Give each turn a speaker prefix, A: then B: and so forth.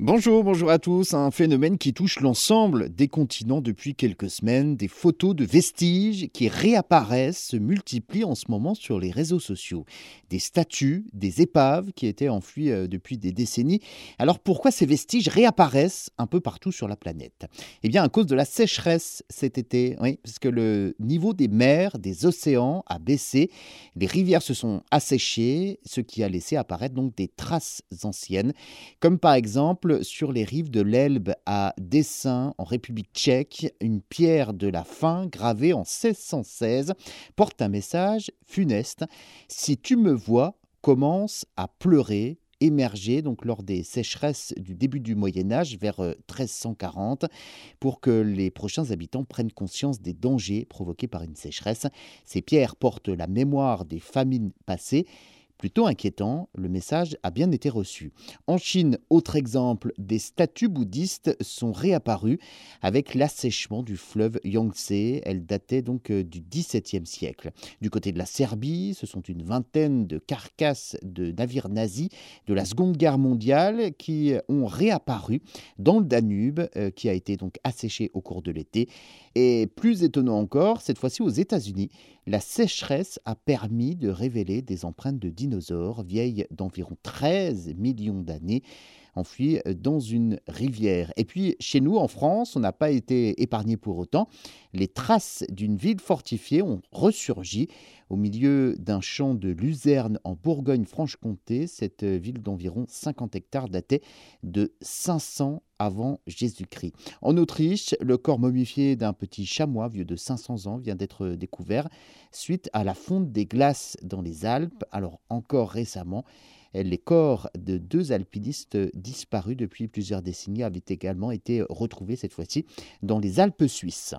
A: Bonjour, bonjour à tous. Un phénomène qui touche l'ensemble des continents depuis quelques semaines. Des photos de vestiges qui réapparaissent, se multiplient en ce moment sur les réseaux sociaux. Des statues, des épaves qui étaient enfouies euh, depuis des décennies. Alors pourquoi ces vestiges réapparaissent un peu partout sur la planète? Eh bien à cause de la sécheresse cet été. Oui, parce que le niveau des mers, des océans a baissé. Les rivières se sont asséchées, ce qui a laissé apparaître donc des traces anciennes, comme par exemple sur les rives de l'Elbe à Dessin, en République tchèque, une pierre de la fin gravée en 1616 porte un message funeste. Si tu me vois, commence à pleurer émerger donc lors des sécheresses du début du Moyen Âge vers 1340 euh, pour que les prochains habitants prennent conscience des dangers provoqués par une sécheresse. Ces pierres portent la mémoire des famines passées Plutôt inquiétant, le message a bien été reçu. En Chine, autre exemple, des statues bouddhistes sont réapparues avec l'assèchement du fleuve Yangtze. Elles dataient donc euh, du XVIIe siècle. Du côté de la Serbie, ce sont une vingtaine de carcasses de navires nazis de la Seconde Guerre mondiale qui ont réapparu dans le Danube, euh, qui a été donc asséché au cours de l'été. Et plus étonnant encore, cette fois-ci aux États-Unis, la sécheresse a permis de révéler des empreintes de dinosaures vieilles d'environ 13 millions d'années enfouies dans une rivière. Et puis chez nous, en France, on n'a pas été épargné pour autant. Les traces d'une ville fortifiée ont ressurgi au milieu d'un champ de luzerne en Bourgogne-Franche-Comté. Cette ville d'environ 50 hectares datait de 500 avant Jésus-Christ. En Autriche, le corps momifié d'un petit chamois vieux de 500 ans vient d'être découvert suite à la fonte des glaces dans les Alpes. Alors encore récemment, les corps de deux alpinistes disparus depuis plusieurs décennies avaient également été retrouvés cette fois-ci dans les Alpes suisses.